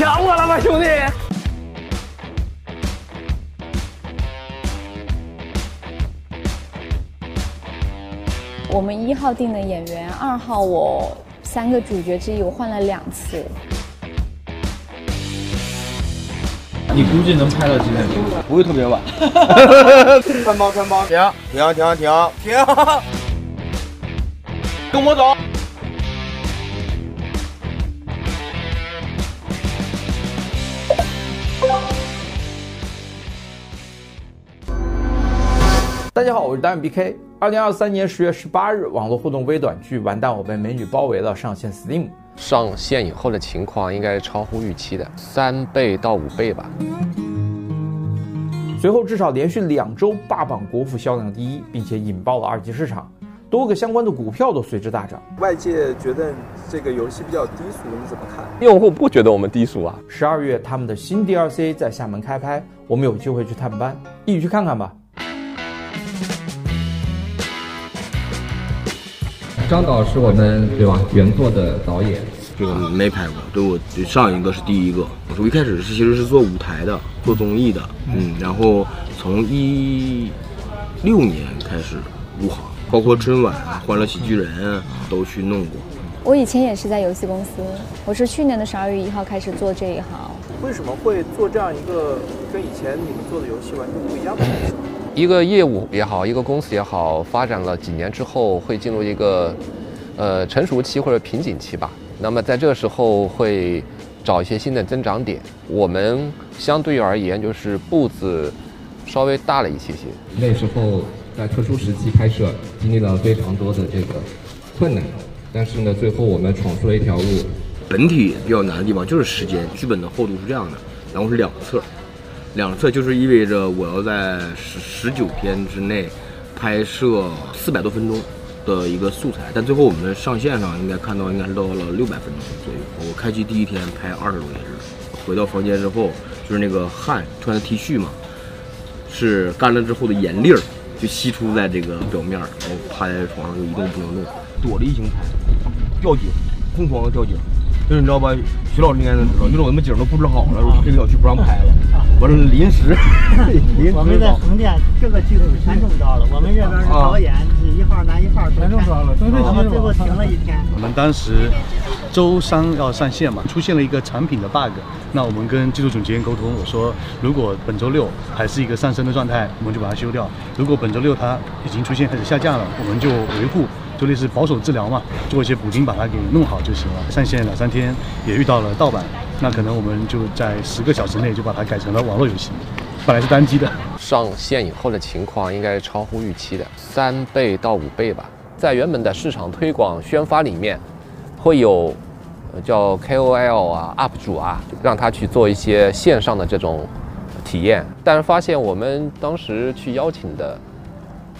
抢我了吗，兄弟？我们一号定的演员，二号我三个主角之一，我换了两次。你估计能拍到几点钟？不会特别晚。穿帮穿帮，停停停停停！跟我走。大家好，我是导演 BK。二零二三年十月十八日，网络互动微短剧《完蛋，我被美女包围了》上线 Steam。上线以后的情况应该是超乎预期的，三倍到五倍吧。随后至少连续两周霸榜国服销量第一，并且引爆了二级市场，多个相关的股票都随之大涨。外界觉得这个游戏比较低俗，你怎么看？用户不觉得我们低俗啊。十二月他们的新 DLC 在厦门开拍，我们有机会去探班，一起去看看吧。张导是我们对吧原作的导演，这个没拍过，对我上一个是第一个。我说一开始是其实是做舞台的，做综艺的，嗯，然后从一六年开始入行，包括春晚、欢乐喜剧人都去弄过。我以前也是在游戏公司，我是去年的十二月一号开始做这一行。为什么会做这样一个跟以前你们做的游戏完全不一样的东西？一个业务也好，一个公司也好，发展了几年之后，会进入一个呃成熟期或者瓶颈期吧。那么在这个时候会找一些新的增长点。我们相对而言就是步子稍微大了一些些。那时候在特殊时期拍摄，经历了非常多的这个困难，但是呢，最后我们闯出了一条路。本体比较难的地方就是时间，剧本的厚度是这样的，然后是两册。两侧就是意味着我要在十十九天之内拍摄四百多分钟的一个素材，但最后我们上线上应该看到应该是到了六百分钟左右。我开机第一天拍二十多页，回到房间之后就是那个汗穿的 T 恤嘛，是干了之后的盐粒儿就析出在这个表面，然后趴在床上就一动不能动，躲着一形拍，掉井，疯狂的掉井。就是你知道吧，徐老师应该能知道，就是我们景都布置好了，这个小区不让拍了，完了临时。我们在横店这个剧组全中招了，我们这边是导演是一号男一号全中招了，然后最后停了一天。我们当时周三要上线嘛，出现了一个产品的 bug，那我们跟技术总监沟通，我说如果本周六还是一个上升的状态，我们就把它修掉；如果本周六它已经出现开始下降了，我们就维护。就类似保守治疗嘛，做一些补丁把它给弄好就行了。上线两三天也遇到了盗版，那可能我们就在十个小时内就把它改成了网络游戏，本来是单机的。上线以后的情况应该超乎预期的，三倍到五倍吧。在原本的市场推广宣发里面，会有叫 KOL 啊、UP 主啊，让他去做一些线上的这种体验，但是发现我们当时去邀请的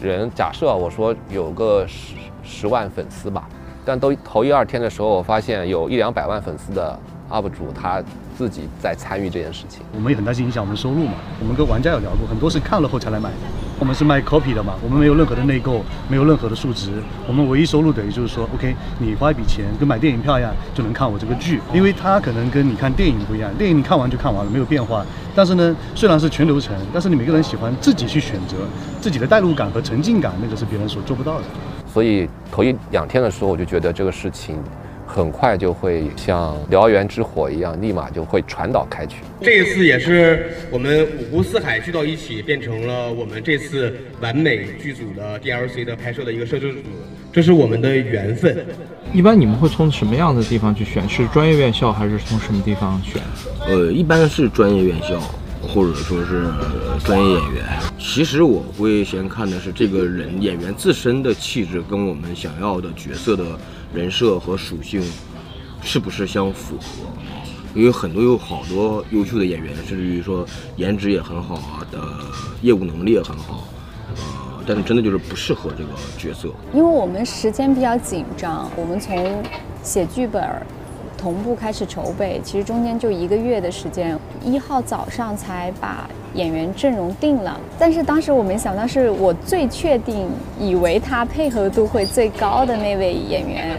人，假设我说有个十。十万粉丝吧，但都头一二天的时候，我发现有一两百万粉丝的 UP 主他自己在参与这件事情。我们也很担心影响我们收入嘛。我们跟玩家有聊过，很多是看了后才来买的。我们是卖 copy 的嘛，我们没有任何的内购，没有任何的数值。我们唯一收入等于就是说，OK，你花一笔钱跟买电影票一样，就能看我这个剧。因为它可能跟你看电影不一样，电影你看完就看完了，没有变化。但是呢，虽然是全流程，但是你每个人喜欢自己去选择自己的代入感和沉浸感，那个是别人所做不到的。所以头一两天的时候，我就觉得这个事情很快就会像燎原之火一样，立马就会传导开去。这一次也是我们五湖四海聚到一起，变成了我们这次完美剧组的 DLC 的拍摄的一个摄制组，这是我们的缘分。一般你们会从什么样的地方去选？是专业院校还是从什么地方选？呃，一般是专业院校。或者说是专业演员，其实我会先看的是这个人演员自身的气质跟我们想要的角色的人设和属性是不是相符合。因为很多有好多优秀的演员，甚至于说颜值也很好啊，的业务能力也很好，呃，但是真的就是不适合这个角色。因为我们时间比较紧张，我们从写剧本。同步开始筹备，其实中间就一个月的时间。一号早上才把演员阵容定了，但是当时我没想到，是我最确定，以为他配合度会最高的那位演员，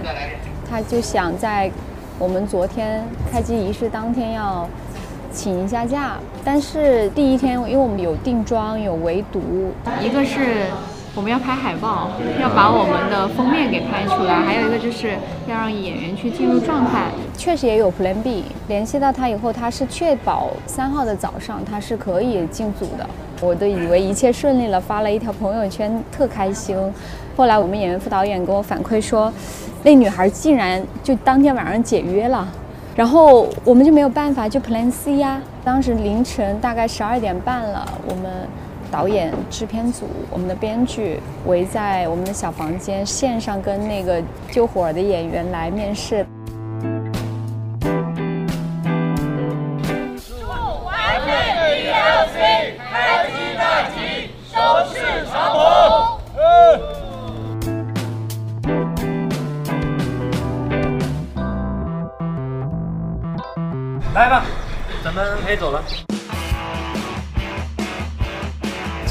他就想在我们昨天开机仪式当天要请一下假，但是第一天因为我们有定妆、有围读，一个是我们要拍海报，要把我们的封面给拍出来，还有一个就是要让演员去进入状态。确实也有 Plan B，联系到他以后，他是确保三号的早上他是可以进组的。我都以为一切顺利了，发了一条朋友圈，特开心。后来我们演员副导演给我反馈说，那女孩竟然就当天晚上解约了，然后我们就没有办法，就 Plan C 呀。当时凌晨大概十二点半了，我们。导演、制片组、我们的编剧围在我们的小房间，线上跟那个救火的演员来面试。完美 DLC，开机大吉，收视长虹。来吧，咱们可以走了。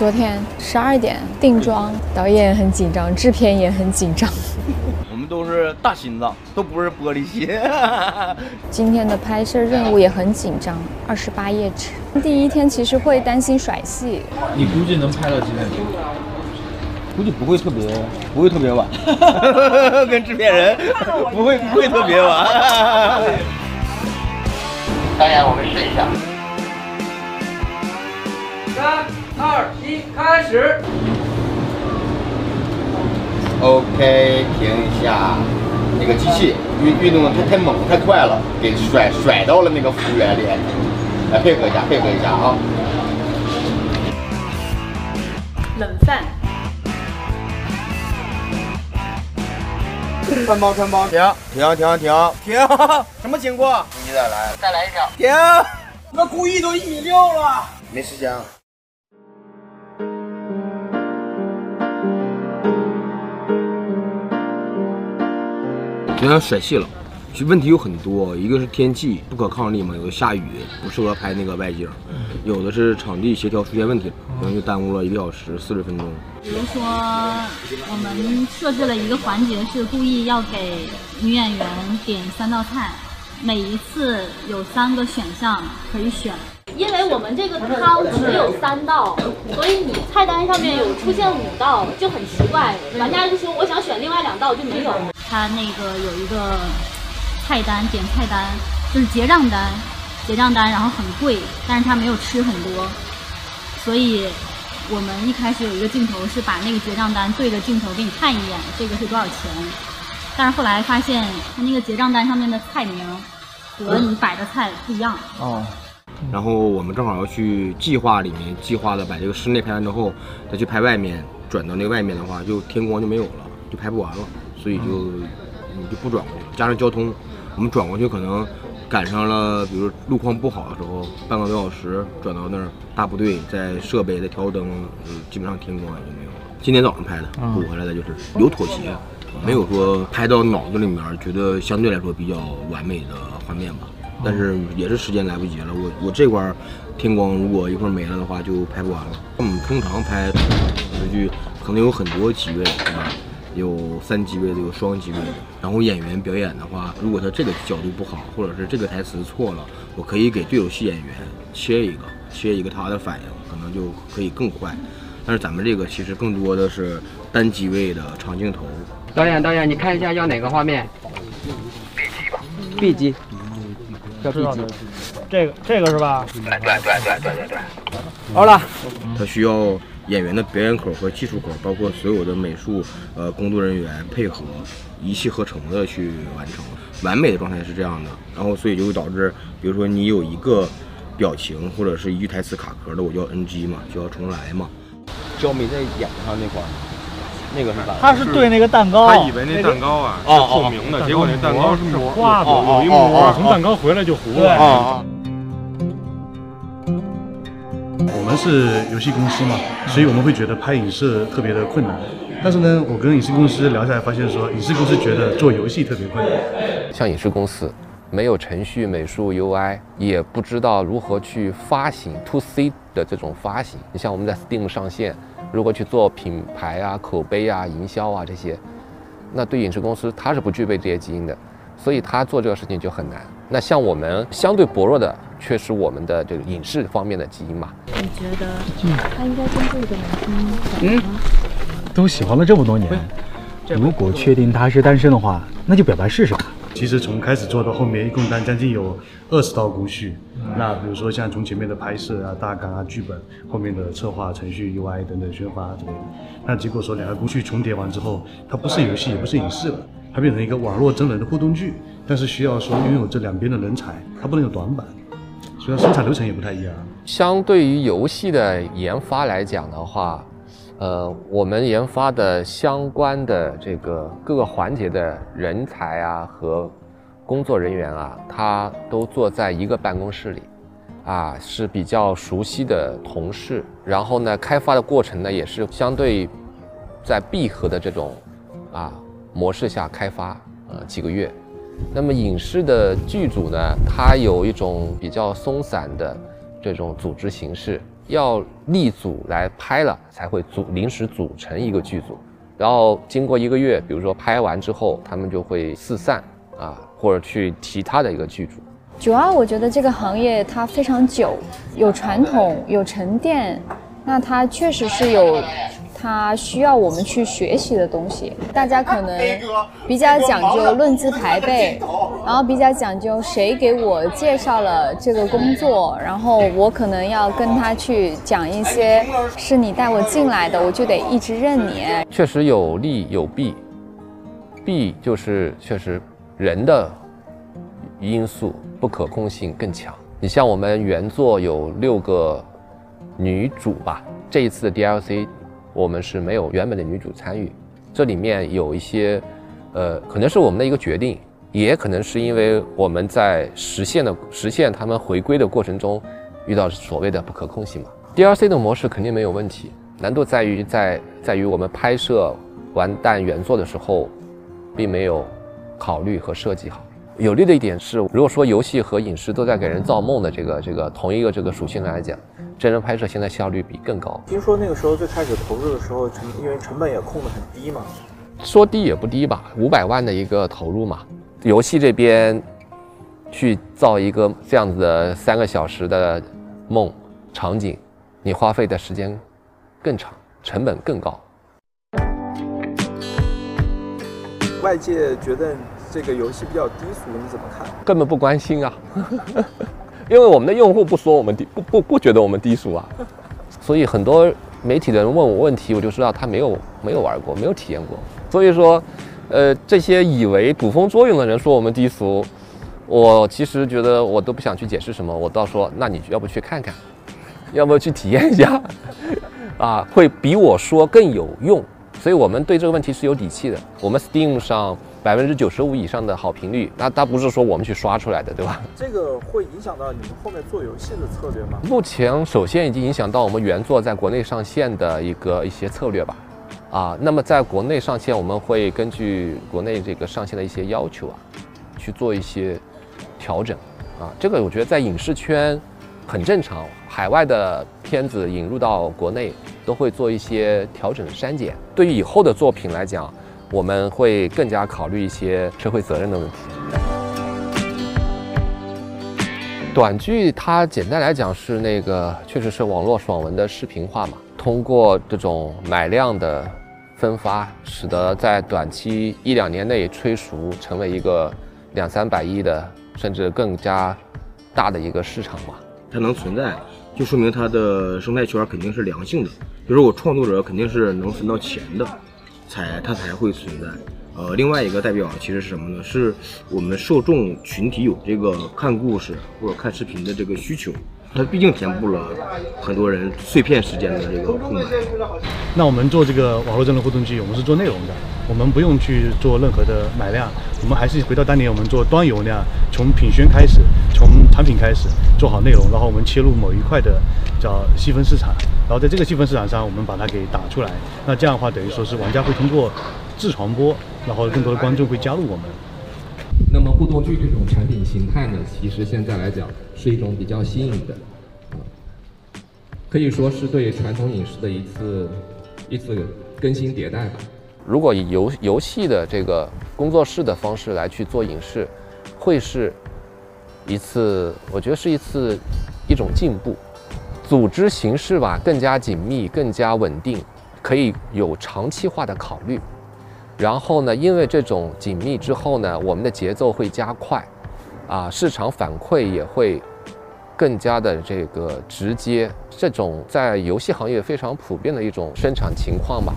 昨天十二点定妆，导演很紧张，制片也很紧张。我们都是大心脏，都不是玻璃心。今天的拍摄任务也很紧张，二十八页纸。第一天其实会担心甩戏。你估计能拍到几点钟？估计不会特别，不会特别晚。跟制片人不会不会特别晚。导演，我们试一下。三。二一，开始。OK，停一下。那个机器运运动的太太猛太快了，给甩甩到了那个服务员脸。来配合一下，配合一下啊。冷饭。穿帮穿帮，停停停停停！什么情况？你再来，再来一条。停！那故意都一米六了。没时间。有点甩戏了，其实问题有很多，一个是天气不可抗力嘛，有的下雨不适合拍那个外景，有的是场地协调出现问题，可能就耽误了一个小时四十分钟。比如说，我们设置了一个环节，是故意要给女演员点三道菜，每一次有三个选项可以选。因为我们这个汤只有三道，所以你菜单上面有出现五道就很奇怪，玩家就说我想选另外两道就没有。他那个有一个菜单点菜单，就是结账单，结账单然后很贵，但是他没有吃很多，所以我们一开始有一个镜头是把那个结账单对着镜头给你看一眼，这个是多少钱，但是后来发现他那个结账单上面的菜名和你摆的菜不一样。哦。然后我们正好要去计划里面计划的把这个室内拍完之后，再去拍外面，转到那个外面的话，就天光就没有了，就拍不完了，所以就你就不转过去。加上交通，我们转过去可能赶上了，比如路况不好的时候，半个多小时转到那儿，大部队在设备在调灯，基本上天光也就没有了。今天早上拍的，补回来的就是有妥协，没有说拍到脑子里面觉得相对来说比较完美的画面吧。但是也是时间来不及了，我我这块天光如果一会儿没了的话，就拍不完了。我们通常拍电视剧可能有很多机位，对吧？有三机位的，有双机位的。然后演员表演的话，如果他这个角度不好，或者是这个台词错了，我可以给对手戏演员切一个，切一个他的反应，可能就可以更快。但是咱们这个其实更多的是单机位的长镜头。导演，导演，你看一下要哪个画面？B 机吧，B 机。要 B 级，这个这个是吧？对对对对对对对。好了，他需要演员的表演口和技术口，包括所有的美术呃工作人员配合，一气呵成的去完成。完美的状态是这样的，然后所以就会导致，比如说你有一个表情或者是一句台词卡壳的，我就要 NG 嘛，就要重来嘛。焦没在眼睛上那块儿，那个是吧？他是对那个蛋糕，他以为那蛋糕啊是透明的，结果那蛋糕是膜，有一膜，从蛋糕回来就糊了。我们是游戏公司嘛，所以我们会觉得拍影视特别的困难。但是呢，我跟影视公司聊下来，发现说影视公司觉得做游戏特别困难。像影视公司，没有程序、美术、UI，也不知道如何去发行 To C 的这种发行。你像我们在 Steam 上线，如果去做品牌啊、口碑啊、营销啊这些，那对影视公司它是不具备这些基因的。所以他做这个事情就很难。那像我们相对薄弱的，却是我们的这个影视方面的基因嘛。你觉得他应该跟这个男生嗯，都喜欢了这么多年，如果确定他是单身的话，那就表白试试吧。其实从开始做到后面，一共单将近有二十道工序。那比如说像从前面的拍摄啊、大纲啊、剧本，后面的策划、程序、UI 等等宣发之类的。那结果说两个工序重叠完之后，它不是游戏，也不是影视了，它变成一个网络真人的互动剧。但是需要说拥有这两边的人才，它不能有短板，所以生产流程也不太一样。相对于游戏的研发来讲的话，呃，我们研发的相关的这个各个环节的人才啊和工作人员啊，他都坐在一个办公室里，啊，是比较熟悉的同事。然后呢，开发的过程呢也是相对在闭合的这种啊模式下开发，呃，几个月。那么影视的剧组呢，它有一种比较松散的这种组织形式，要立组来拍了才会组临时组成一个剧组，然后经过一个月，比如说拍完之后，他们就会四散啊，或者去其他的一个剧组。主要我觉得这个行业它非常久，有传统，有沉淀，那它确实是有。它需要我们去学习的东西，大家可能比较讲究论资排辈，然后比较讲究谁给我介绍了这个工作，然后我可能要跟他去讲一些，是你带我进来的，我就得一直认你。确实有利有弊，弊就是确实人的因素不可控性更强。你像我们原作有六个女主吧，这一次的 DLC。我们是没有原本的女主参与，这里面有一些，呃，可能是我们的一个决定，也可能是因为我们在实现的实现他们回归的过程中，遇到所谓的不可控性嘛。DLC 的模式肯定没有问题，难度在于在在于我们拍摄完蛋原作的时候，并没有考虑和设计好。有利的一点是，如果说游戏和影视都在给人造梦的这个这个同一个这个属性来讲。真人拍摄现在效率比更高。听说那个时候最开始投入的时候，成因为成本也控得很低嘛。说低也不低吧，五百万的一个投入嘛。游戏这边去造一个这样子的三个小时的梦场景，你花费的时间更长，成本更高。外界觉得这个游戏比较低俗，你怎么看？根本不关心啊。因为我们的用户不说我们低不不不觉得我们低俗啊，所以很多媒体的人问我问题，我就知道他没有没有玩过，没有体验过。所以说，呃，这些以为捕风捉影的人说我们低俗，我其实觉得我都不想去解释什么，我倒说，那你要不去看看，要不去体验一下，啊，会比我说更有用。所以我们对这个问题是有底气的。我们 Steam 上。百分之九十五以上的好评率，那它不是说我们去刷出来的，对吧？这个会影响到你们后面做游戏的策略吗？目前首先已经影响到我们原作在国内上线的一个一些策略吧。啊，那么在国内上线，我们会根据国内这个上线的一些要求啊，去做一些调整。啊，这个我觉得在影视圈很正常，海外的片子引入到国内都会做一些调整删减。对于以后的作品来讲。我们会更加考虑一些社会责任的问题。短剧它简单来讲是那个，确实是网络爽文的视频化嘛。通过这种买量的分发，使得在短期一两年内催熟，成为一个两三百亿的甚至更加大的一个市场嘛。它能存在，就说明它的生态圈肯定是良性的，就是我创作者肯定是能分到钱的。才它才会存在，呃，另外一个代表其实是什么呢？是我们受众群体有这个看故事或者看视频的这个需求，它毕竟填补了很多人碎片时间的这个空白。那我们做这个网络真人互动剧，我们是做内容的，我们不用去做任何的买量，我们还是回到当年我们做端游那样，从品宣开始，从产品开始做好内容，然后我们切入某一块的叫细分市场。然后在这个细分市场上，我们把它给打出来。那这样的话，等于说是玩家会通过自传播，然后更多的观众会加入我们。那么互动剧这种产品形态呢，其实现在来讲是一种比较新颖的，啊，可以说是对传统影视的一次一次更新迭代吧。如果以游游戏的这个工作室的方式来去做影视，会是一次，我觉得是一次一种进步。组织形式吧更加紧密、更加稳定，可以有长期化的考虑。然后呢，因为这种紧密之后呢，我们的节奏会加快，啊，市场反馈也会更加的这个直接。这种在游戏行业非常普遍的一种生产情况吧，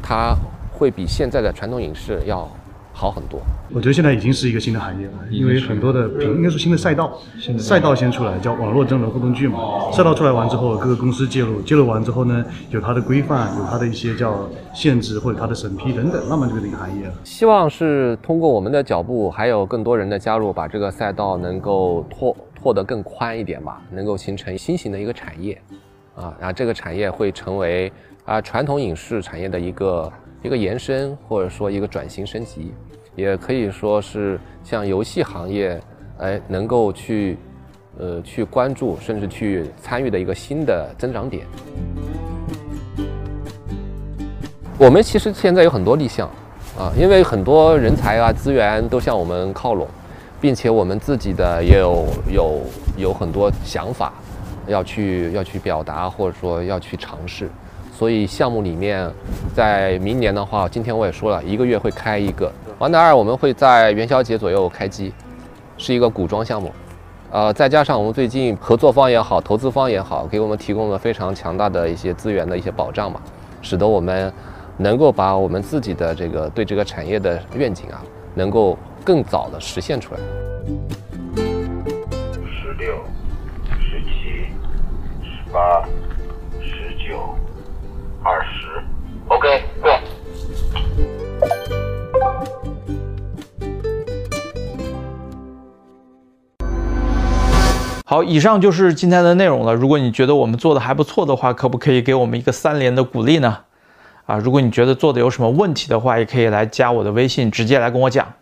它会比现在的传统影视要好很多。我觉得现在已经是一个新的行业了，因为很多的平应该说新的赛道，赛道先出来叫网络真人互动剧嘛。赛道出来完之后，各个公司介入，介入完之后呢，有它的规范，有它的一些叫限制或者它的审批等等，慢慢就变成一个行业了。希望是通过我们的脚步，还有更多人的加入，把这个赛道能够拓拓得更宽一点吧，能够形成新型的一个产业，啊，然后这个产业会成为啊传统影视产业的一个一个延伸，或者说一个转型升级。也可以说是像游戏行业，哎，能够去，呃，去关注甚至去参与的一个新的增长点。我们其实现在有很多立项，啊，因为很多人才啊资源都向我们靠拢，并且我们自己的也有有有很多想法，要去要去表达或者说要去尝试。所以项目里面，在明年的话，今天我也说了一个月会开一个。《王达二》我们会在元宵节左右开机，是一个古装项目，呃，再加上我们最近合作方也好，投资方也好，给我们提供了非常强大的一些资源的一些保障嘛，使得我们能够把我们自己的这个对这个产业的愿景啊，能够更早的实现出来。好，以上就是今天的内容了。如果你觉得我们做的还不错的话，可不可以给我们一个三连的鼓励呢？啊，如果你觉得做的有什么问题的话，也可以来加我的微信，直接来跟我讲。